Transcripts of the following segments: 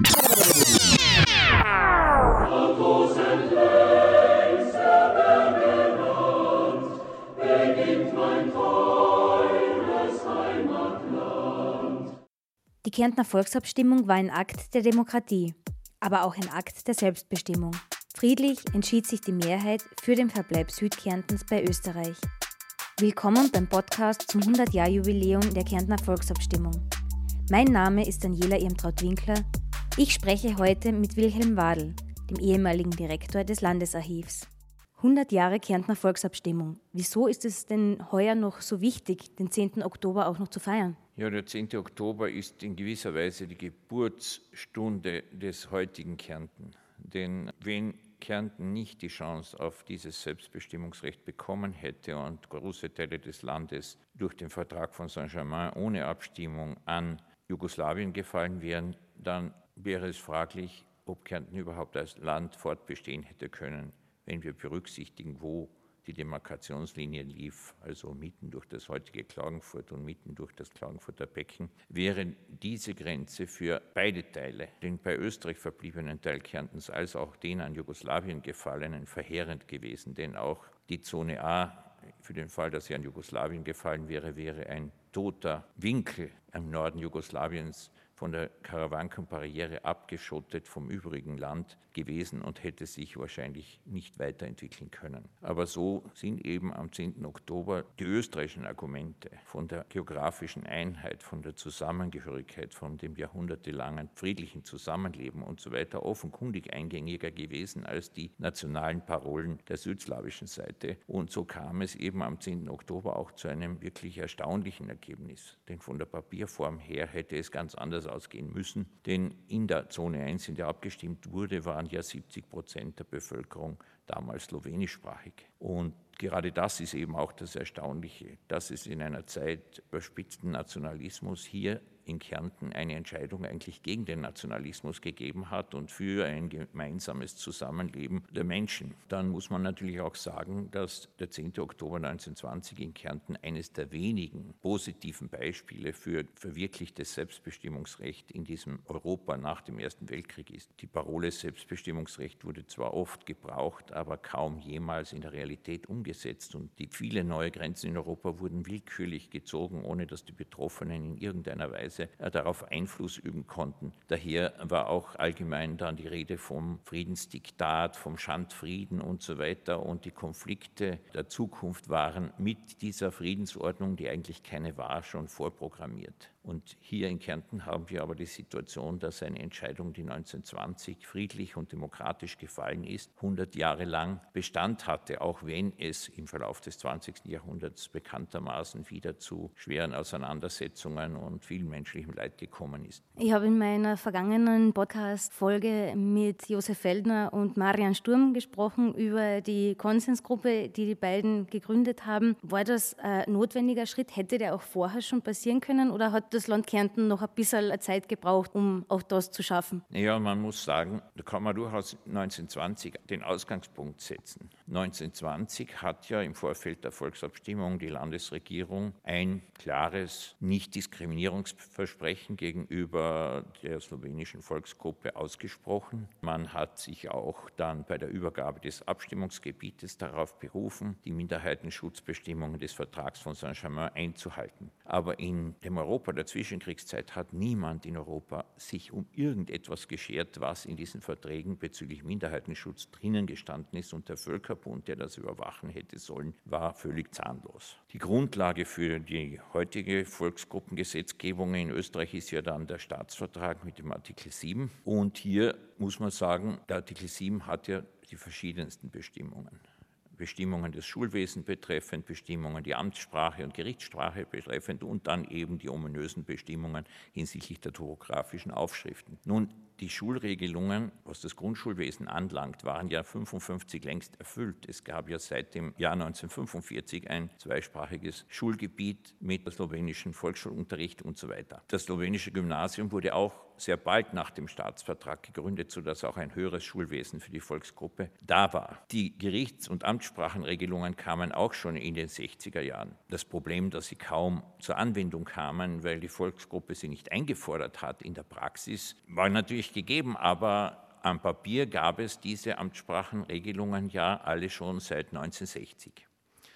Die Kärntner Volksabstimmung war ein Akt der Demokratie, aber auch ein Akt der Selbstbestimmung. Friedlich entschied sich die Mehrheit für den Verbleib Südkärntens bei Österreich. Willkommen beim Podcast zum 100-Jahr-Jubiläum der Kärntner Volksabstimmung. Mein Name ist Daniela Irmtraut-Winkler. Ich spreche heute mit Wilhelm Wadl, dem ehemaligen Direktor des Landesarchivs. 100 Jahre Kärntner Volksabstimmung. Wieso ist es denn heuer noch so wichtig, den 10. Oktober auch noch zu feiern? Ja, der 10. Oktober ist in gewisser Weise die Geburtsstunde des heutigen Kärnten. Denn wenn Kärnten nicht die Chance auf dieses Selbstbestimmungsrecht bekommen hätte und große Teile des Landes durch den Vertrag von Saint-Germain ohne Abstimmung an Jugoslawien gefallen wären, dann wäre es fraglich, ob Kärnten überhaupt als Land fortbestehen hätte können, wenn wir berücksichtigen, wo die Demarkationslinie lief, also mitten durch das heutige Klagenfurt und mitten durch das Klagenfurter Becken, wäre diese Grenze für beide Teile, den bei Österreich verbliebenen Teil Kärntens als auch den an Jugoslawien gefallenen, verheerend gewesen. Denn auch die Zone A, für den Fall, dass sie an Jugoslawien gefallen wäre, wäre ein toter Winkel im Norden Jugoslawiens von der Karawankenbarriere abgeschottet vom übrigen Land gewesen und hätte sich wahrscheinlich nicht weiterentwickeln können. Aber so sind eben am 10. Oktober die österreichischen Argumente von der geografischen Einheit, von der Zusammengehörigkeit, von dem jahrhundertelangen friedlichen Zusammenleben und so weiter offenkundig eingängiger gewesen als die nationalen Parolen der südslawischen Seite. Und so kam es eben am 10. Oktober auch zu einem wirklich erstaunlichen Ergebnis. Denn von der Papierform her hätte es ganz anders ausgehen müssen, denn in der Zone 1, in der abgestimmt wurde, waren ja 70 Prozent der Bevölkerung damals slowenischsprachig. Und gerade das ist eben auch das Erstaunliche, dass es in einer Zeit überspitzten Nationalismus hier in Kärnten eine Entscheidung eigentlich gegen den Nationalismus gegeben hat und für ein gemeinsames Zusammenleben der Menschen. Dann muss man natürlich auch sagen, dass der 10. Oktober 1920 in Kärnten eines der wenigen positiven Beispiele für verwirklichtes Selbstbestimmungsrecht in diesem Europa nach dem Ersten Weltkrieg ist. Die Parole Selbstbestimmungsrecht wurde zwar oft gebraucht, aber kaum jemals in der Realität umgesetzt und die vielen neue Grenzen in Europa wurden willkürlich gezogen, ohne dass die Betroffenen in irgendeiner Weise äh, darauf Einfluss üben konnten. Daher war auch allgemein dann die Rede vom Friedensdiktat, vom Schandfrieden und so weiter. Und die Konflikte der Zukunft waren mit dieser Friedensordnung, die eigentlich keine war, schon vorprogrammiert. Und hier in Kärnten haben wir aber die Situation, dass eine Entscheidung, die 1920 friedlich und demokratisch gefallen ist, 100 Jahre lang Bestand hatte, auch wenn es im Verlauf des 20. Jahrhunderts bekanntermaßen wieder zu schweren Auseinandersetzungen und viel menschlichem Leid gekommen ist. Ich habe in meiner vergangenen Podcast-Folge mit Josef Feldner und Marian Sturm gesprochen über die Konsensgruppe, die die beiden gegründet haben. War das ein notwendiger Schritt? Hätte der auch vorher schon passieren können oder hat das das Land Kärnten noch ein bisschen Zeit gebraucht, um auch das zu schaffen. Ja, man muss sagen, da kann man durchaus 1920 den Ausgangspunkt setzen. 1920 hat ja im Vorfeld der Volksabstimmung die Landesregierung ein klares Nichtdiskriminierungsversprechen gegenüber der slowenischen Volksgruppe ausgesprochen. Man hat sich auch dann bei der Übergabe des Abstimmungsgebietes darauf berufen, die Minderheitenschutzbestimmungen des Vertrags von Saint-Germain einzuhalten. Aber in dem Europa der Zwischenkriegszeit hat niemand in Europa sich um irgendetwas geschert, was in diesen Verträgen bezüglich Minderheitenschutz drinnen gestanden ist. Und der Völkerbund, der das überwachen hätte sollen, war völlig zahnlos. Die Grundlage für die heutige Volksgruppengesetzgebung in Österreich ist ja dann der Staatsvertrag mit dem Artikel 7. Und hier muss man sagen, der Artikel 7 hat ja die verschiedensten Bestimmungen. Bestimmungen des Schulwesens betreffend, Bestimmungen die Amtssprache und Gerichtssprache betreffend und dann eben die ominösen Bestimmungen hinsichtlich der topografischen Aufschriften. Nun, die Schulregelungen, was das Grundschulwesen anlangt, waren ja 55 längst erfüllt. Es gab ja seit dem Jahr 1945 ein zweisprachiges Schulgebiet mit slowenischem Volksschulunterricht und so weiter. Das slowenische Gymnasium wurde auch sehr bald nach dem Staatsvertrag gegründet, sodass auch ein höheres Schulwesen für die Volksgruppe da war. Die Gerichts- und Amtssprache Amtssprachenregelungen kamen auch schon in den 60er Jahren. Das Problem, dass sie kaum zur Anwendung kamen, weil die Volksgruppe sie nicht eingefordert hat in der Praxis, war natürlich gegeben, aber am Papier gab es diese Amtssprachenregelungen ja alle schon seit 1960.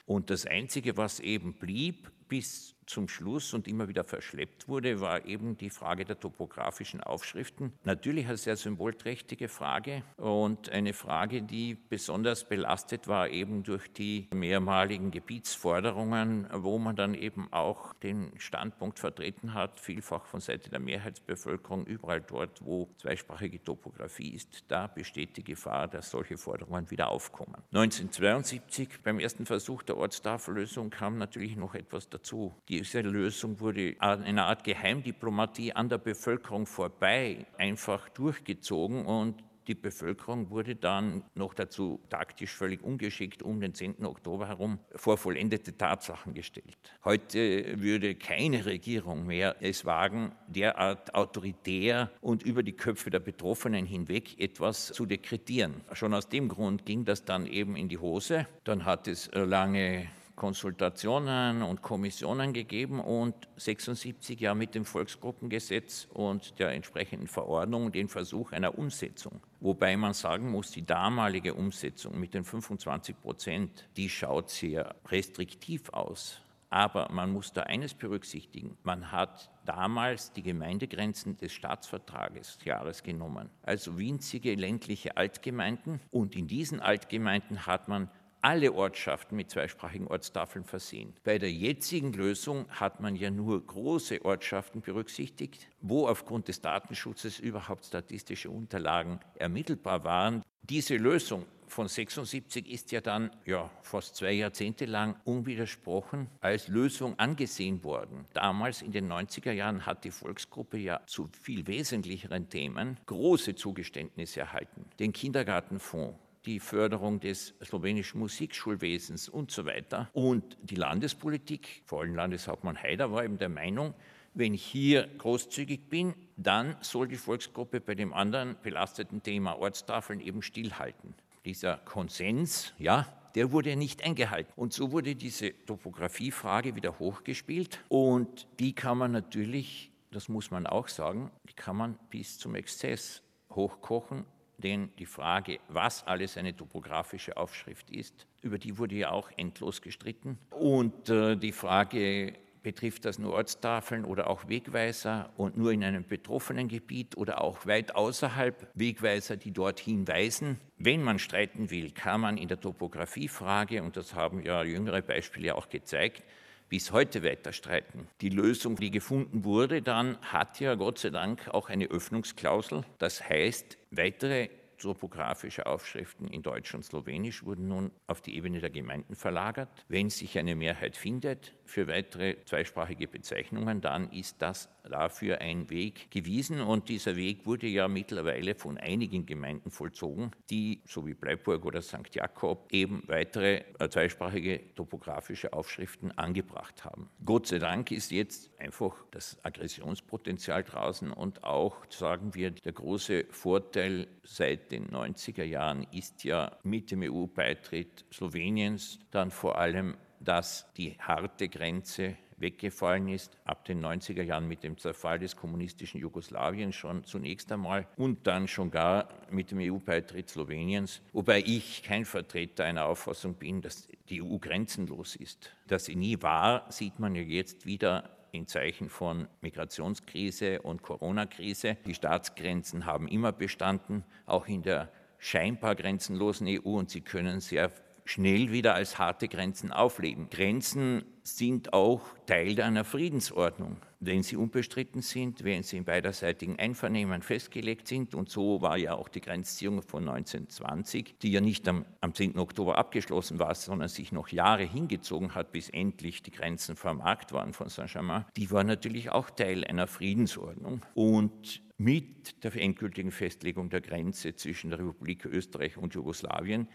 Und das Einzige, was eben blieb bis zum Schluss und immer wieder verschleppt wurde, war eben die Frage der topografischen Aufschriften. Natürlich eine sehr symbolträchtige Frage und eine Frage, die besonders belastet war eben durch die mehrmaligen Gebietsforderungen, wo man dann eben auch den Standpunkt vertreten hat, vielfach von Seite der Mehrheitsbevölkerung, überall dort, wo zweisprachige Topografie ist, da besteht die Gefahr, dass solche Forderungen wieder aufkommen. 1972 beim ersten Versuch der Ortstafellösung kam natürlich noch etwas dazu. Die diese Lösung wurde in einer Art Geheimdiplomatie an der Bevölkerung vorbei einfach durchgezogen und die Bevölkerung wurde dann noch dazu taktisch völlig ungeschickt um den 10. Oktober herum vor vollendete Tatsachen gestellt. Heute würde keine Regierung mehr es wagen, derart autoritär und über die Köpfe der Betroffenen hinweg etwas zu dekretieren. Schon aus dem Grund ging das dann eben in die Hose. Dann hat es lange Konsultationen und Kommissionen gegeben und 76 ja mit dem Volksgruppengesetz und der entsprechenden Verordnung den Versuch einer Umsetzung. Wobei man sagen muss, die damalige Umsetzung mit den 25 Prozent, die schaut sehr restriktiv aus. Aber man muss da eines berücksichtigen. Man hat damals die Gemeindegrenzen des Staatsvertrages Jahres genommen, also winzige ländliche Altgemeinden. Und in diesen Altgemeinden hat man alle Ortschaften mit zweisprachigen Ortstafeln versehen. Bei der jetzigen Lösung hat man ja nur große Ortschaften berücksichtigt, wo aufgrund des Datenschutzes überhaupt statistische Unterlagen ermittelbar waren. Diese Lösung von 76 ist ja dann ja, fast zwei Jahrzehnte lang unwidersprochen als Lösung angesehen worden. Damals in den 90er Jahren hat die Volksgruppe ja zu viel wesentlicheren Themen große Zugeständnisse erhalten. Den Kindergartenfonds, die Förderung des slowenischen Musikschulwesens und so weiter. Und die Landespolitik, vor allem Landeshauptmann Haider, war eben der Meinung, wenn ich hier großzügig bin, dann soll die Volksgruppe bei dem anderen belasteten Thema Ortstafeln eben stillhalten. Dieser Konsens, ja, der wurde nicht eingehalten. Und so wurde diese Topografiefrage wieder hochgespielt und die kann man natürlich, das muss man auch sagen, die kann man bis zum Exzess hochkochen denn die Frage, was alles eine topografische Aufschrift ist, über die wurde ja auch endlos gestritten. Und äh, die Frage, betrifft das nur Ortstafeln oder auch Wegweiser und nur in einem betroffenen Gebiet oder auch weit außerhalb Wegweiser, die dorthin weisen. Wenn man streiten will, kann man in der Topografiefrage, und das haben ja jüngere Beispiele auch gezeigt, bis heute weiter streiten. Die Lösung, die gefunden wurde, dann hat ja Gott sei Dank auch eine Öffnungsklausel. Das heißt, weitere topografische Aufschriften in Deutsch und Slowenisch wurden nun auf die Ebene der Gemeinden verlagert. Wenn sich eine Mehrheit findet für weitere zweisprachige Bezeichnungen, dann ist das dafür ein Weg gewiesen und dieser Weg wurde ja mittlerweile von einigen Gemeinden vollzogen, die, so wie Bleiburg oder St. Jakob, eben weitere äh, zweisprachige topografische Aufschriften angebracht haben. Gott sei Dank ist jetzt einfach das Aggressionspotenzial draußen und auch, sagen wir, der große Vorteil seit den 90er Jahren ist ja mit dem EU-Beitritt Sloweniens dann vor allem, dass die harte Grenze weggefallen ist, ab den 90er Jahren mit dem Zerfall des kommunistischen Jugoslawien schon zunächst einmal und dann schon gar mit dem EU-Beitritt Sloweniens, wobei ich kein Vertreter einer Auffassung bin, dass die EU grenzenlos ist. Dass sie nie war, sieht man ja jetzt wieder in Zeichen von Migrationskrise und Corona-Krise. Die Staatsgrenzen haben immer bestanden, auch in der scheinbar grenzenlosen EU und sie können sehr schnell wieder als harte Grenzen aufleben. Grenzen sind auch Teil einer Friedensordnung, wenn sie unbestritten sind, wenn sie im beiderseitigen Einvernehmen festgelegt sind. Und so war ja auch die Grenzziehung von 1920, die ja nicht am, am 10. Oktober abgeschlossen war, sondern sich noch Jahre hingezogen hat, bis endlich die Grenzen vermarkt waren von Saint-Germain, die war natürlich auch Teil einer Friedensordnung. Und mit der endgültigen Festlegung der Grenze zwischen der Republik Österreich und Jugoslawien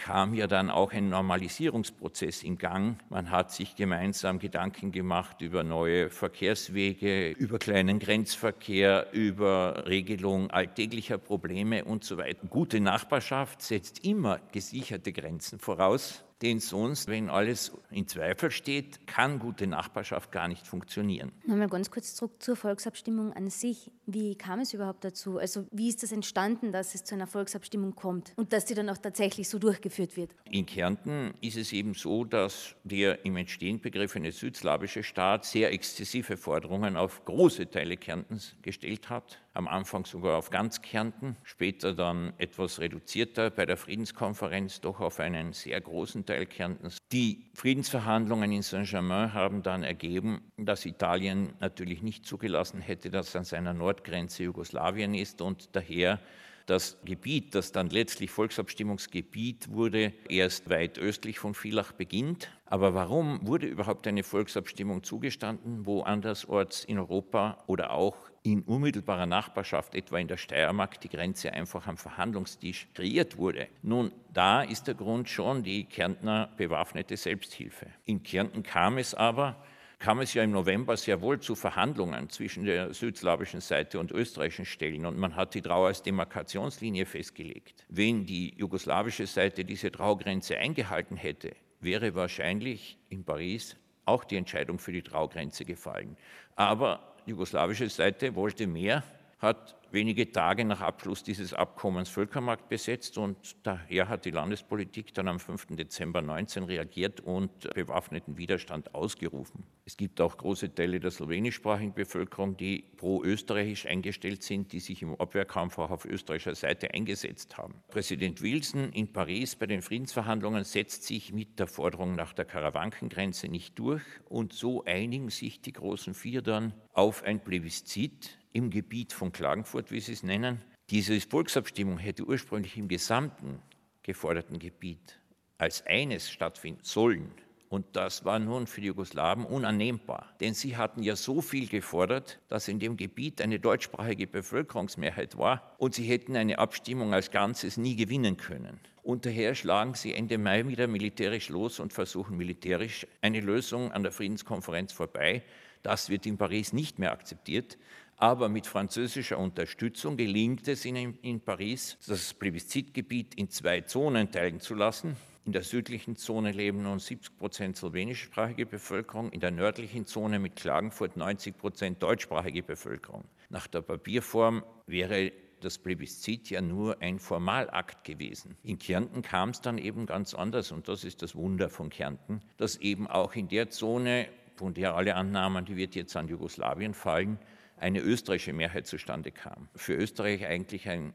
kam ja dann auch ein Normalisierungsprozess in Gang. Man hat sich gemeinsam Gedanken gemacht über neue Verkehrswege, über kleinen Grenzverkehr, über Regelung alltäglicher Probleme und so weiter. Gute Nachbarschaft setzt immer gesicherte Grenzen voraus denn sonst, wenn alles in Zweifel steht, kann gute Nachbarschaft gar nicht funktionieren. Nochmal ganz kurz zurück zur Volksabstimmung an sich. Wie kam es überhaupt dazu? Also wie ist das entstanden, dass es zu einer Volksabstimmung kommt und dass die dann auch tatsächlich so durchgeführt wird? In Kärnten ist es eben so, dass der im Entstehen begriffene südslawische Staat sehr exzessive Forderungen auf große Teile Kärntens gestellt hat am Anfang sogar auf ganz Kärnten, später dann etwas reduzierter bei der Friedenskonferenz doch auf einen sehr großen Teil Kärntens. Die Friedensverhandlungen in Saint-Germain haben dann ergeben, dass Italien natürlich nicht zugelassen hätte, dass an seiner Nordgrenze Jugoslawien ist und daher das Gebiet, das dann letztlich Volksabstimmungsgebiet wurde, erst weit östlich von Villach beginnt. Aber warum wurde überhaupt eine Volksabstimmung zugestanden, wo andersorts in Europa oder auch in unmittelbarer Nachbarschaft, etwa in der Steiermark, die Grenze einfach am Verhandlungstisch kreiert wurde. Nun, da ist der Grund schon die Kärntner bewaffnete Selbsthilfe. In Kärnten kam es aber, kam es ja im November sehr wohl zu Verhandlungen zwischen der südslawischen Seite und österreichischen Stellen und man hat die Trau als Demarkationslinie festgelegt. Wenn die jugoslawische Seite diese Traugrenze eingehalten hätte, wäre wahrscheinlich in Paris auch die Entscheidung für die Traugrenze gefallen. Aber jugoslawische Seite wollte mehr, hat wenige Tage nach Abschluss dieses Abkommens Völkermarkt besetzt und daher hat die Landespolitik dann am 5. Dezember 19 reagiert und bewaffneten Widerstand ausgerufen. Es gibt auch große Teile der slowenischsprachigen Bevölkerung, die pro-österreichisch eingestellt sind, die sich im Abwehrkampf auch auf österreichischer Seite eingesetzt haben. Präsident Wilson in Paris bei den Friedensverhandlungen setzt sich mit der Forderung nach der Karawankengrenze nicht durch und so einigen sich die großen Vier dann auf ein Plebiszit im Gebiet von Klagenfurt, wie Sie es nennen. Diese Volksabstimmung hätte ursprünglich im gesamten geforderten Gebiet als eines stattfinden sollen. Und das war nun für die Jugoslawen unannehmbar. Denn sie hatten ja so viel gefordert, dass in dem Gebiet eine deutschsprachige Bevölkerungsmehrheit war und sie hätten eine Abstimmung als Ganzes nie gewinnen können. Und daher schlagen sie Ende Mai wieder militärisch los und versuchen militärisch eine Lösung an der Friedenskonferenz vorbei. Das wird in Paris nicht mehr akzeptiert. Aber mit französischer Unterstützung gelingt es ihnen in Paris, das Plebiszitgebiet in zwei Zonen teilen zu lassen. In der südlichen Zone leben nun 70 Prozent slowenischsprachige Bevölkerung, in der nördlichen Zone mit Klagenfurt 90 Prozent deutschsprachige Bevölkerung. Nach der Papierform wäre das Plebiszit ja nur ein Formalakt gewesen. In Kärnten kam es dann eben ganz anders und das ist das Wunder von Kärnten, dass eben auch in der Zone, von der alle annahmen, die wird jetzt an Jugoslawien fallen, eine österreichische Mehrheit zustande kam. Für Österreich eigentlich ein,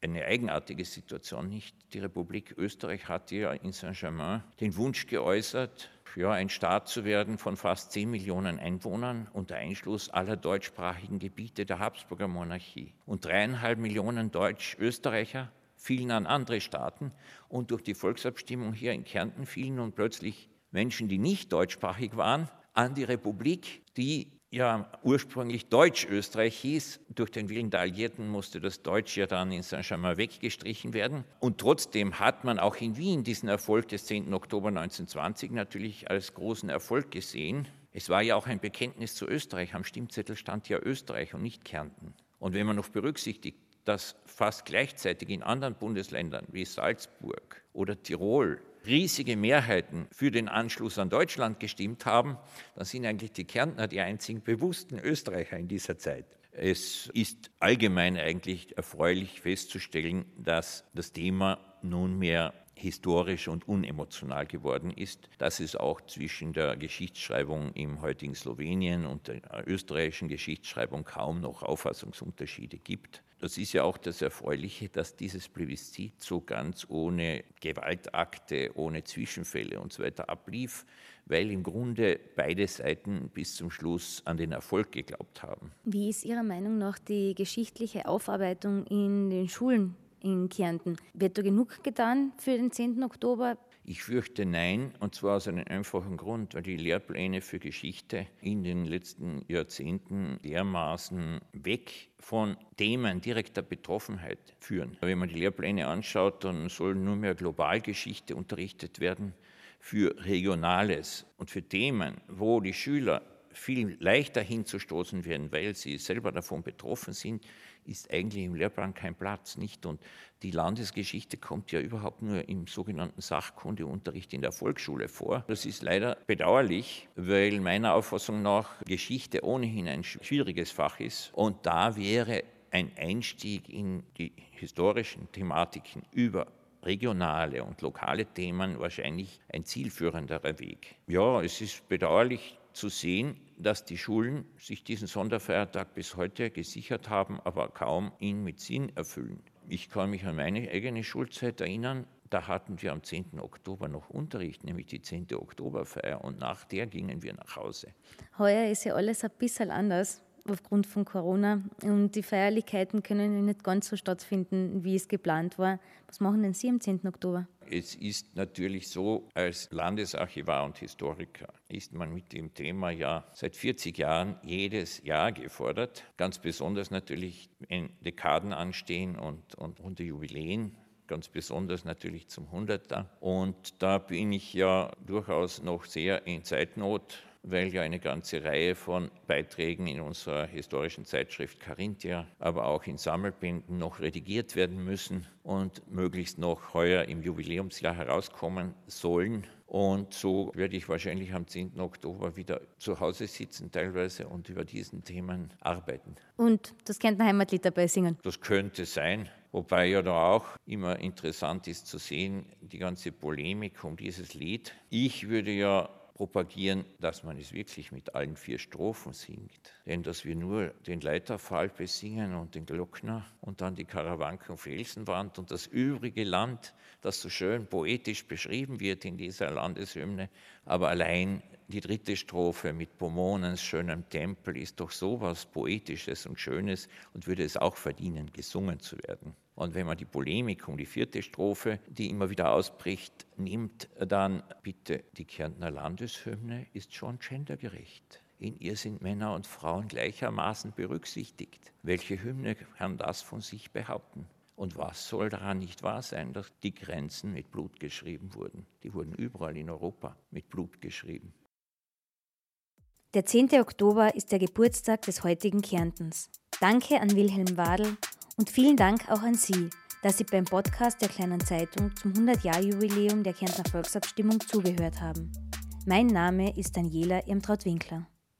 eine eigenartige Situation nicht. Die Republik Österreich hatte ja in Saint-Germain den Wunsch geäußert, ja, ein Staat zu werden von fast 10 Millionen Einwohnern unter Einschluss aller deutschsprachigen Gebiete der Habsburger Monarchie. Und dreieinhalb Millionen Deutsch-Österreicher fielen an andere Staaten und durch die Volksabstimmung hier in Kärnten fielen nun plötzlich Menschen, die nicht deutschsprachig waren, an die Republik, die ja ursprünglich Deutsch-Österreich hieß. Durch den Willen der Alliierten musste das Deutsch ja dann in Saint-Germain weggestrichen werden. Und trotzdem hat man auch in Wien diesen Erfolg des 10. Oktober 1920 natürlich als großen Erfolg gesehen. Es war ja auch ein Bekenntnis zu Österreich. Am Stimmzettel stand ja Österreich und nicht Kärnten. Und wenn man noch berücksichtigt, dass fast gleichzeitig in anderen Bundesländern wie Salzburg oder Tirol riesige Mehrheiten für den Anschluss an Deutschland gestimmt haben, dann sind eigentlich die Kärntner die einzigen bewussten Österreicher in dieser Zeit. Es ist allgemein eigentlich erfreulich festzustellen, dass das Thema nunmehr historisch und unemotional geworden ist, dass es auch zwischen der Geschichtsschreibung im heutigen Slowenien und der österreichischen Geschichtsschreibung kaum noch Auffassungsunterschiede gibt. Das ist ja auch das Erfreuliche, dass dieses Plebiszit so ganz ohne Gewaltakte, ohne Zwischenfälle und so weiter ablief, weil im Grunde beide Seiten bis zum Schluss an den Erfolg geglaubt haben. Wie ist Ihrer Meinung nach die geschichtliche Aufarbeitung in den Schulen in Kärnten? Wird da genug getan für den 10. Oktober? Ich fürchte nein, und zwar aus einem einfachen Grund, weil die Lehrpläne für Geschichte in den letzten Jahrzehnten dermaßen weg von Themen direkter Betroffenheit führen. Wenn man die Lehrpläne anschaut, dann soll nur mehr Globalgeschichte unterrichtet werden für Regionales und für Themen, wo die Schüler viel leichter hinzustoßen werden, weil sie selber davon betroffen sind, ist eigentlich im Lehrplan kein Platz, nicht? Und die Landesgeschichte kommt ja überhaupt nur im sogenannten Sachkundeunterricht in der Volksschule vor. Das ist leider bedauerlich, weil meiner Auffassung nach Geschichte ohnehin ein schwieriges Fach ist. Und da wäre ein Einstieg in die historischen Thematiken über regionale und lokale Themen wahrscheinlich ein zielführenderer Weg. Ja, es ist bedauerlich, zu sehen, dass die Schulen sich diesen Sonderfeiertag bis heute gesichert haben, aber kaum ihn mit Sinn erfüllen. Ich kann mich an meine eigene Schulzeit erinnern, da hatten wir am 10. Oktober noch Unterricht, nämlich die 10. Oktoberfeier, und nach der gingen wir nach Hause. Heuer ist ja alles ein bisschen anders aufgrund von Corona und die Feierlichkeiten können nicht ganz so stattfinden, wie es geplant war. Was machen denn Sie am 10. Oktober? Es ist natürlich so, als Landesarchivar und Historiker ist man mit dem Thema ja seit 40 Jahren jedes Jahr gefordert. Ganz besonders natürlich, wenn Dekaden anstehen und, und runde Jubiläen ganz besonders natürlich zum 100er. Und da bin ich ja durchaus noch sehr in Zeitnot weil ja eine ganze Reihe von Beiträgen in unserer historischen Zeitschrift Carinthia, aber auch in Sammelbänden noch redigiert werden müssen und möglichst noch heuer im Jubiläumsjahr herauskommen sollen. Und so werde ich wahrscheinlich am 10. Oktober wieder zu Hause sitzen, teilweise, und über diesen Themen arbeiten. Und das könnte ein Heimatlied dabei singen? Das könnte sein. Wobei ja da auch immer interessant ist zu sehen, die ganze Polemik um dieses Lied. Ich würde ja propagieren, dass man es wirklich mit allen vier Strophen singt. Denn dass wir nur den Leiterfall besingen und den Glockner und dann die Karawanken Felsenwand und das übrige Land, das so schön poetisch beschrieben wird in dieser Landeshymne, aber allein die dritte Strophe mit Pomonens schönem Tempel ist doch sowas Poetisches und Schönes und würde es auch verdienen, gesungen zu werden. Und wenn man die Polemik um die vierte Strophe, die immer wieder ausbricht, nimmt, dann bitte, die Kärntner Landeshymne ist schon gendergerecht. In ihr sind Männer und Frauen gleichermaßen berücksichtigt. Welche Hymne kann das von sich behaupten? Und was soll daran nicht wahr sein, dass die Grenzen mit Blut geschrieben wurden? Die wurden überall in Europa mit Blut geschrieben. Der 10. Oktober ist der Geburtstag des heutigen Kärntens. Danke an Wilhelm Wadl und vielen Dank auch an Sie, dass Sie beim Podcast der Kleinen Zeitung zum 100-Jahr-Jubiläum der Kärntner Volksabstimmung zugehört haben. Mein Name ist Daniela Irmtraut-Winkler.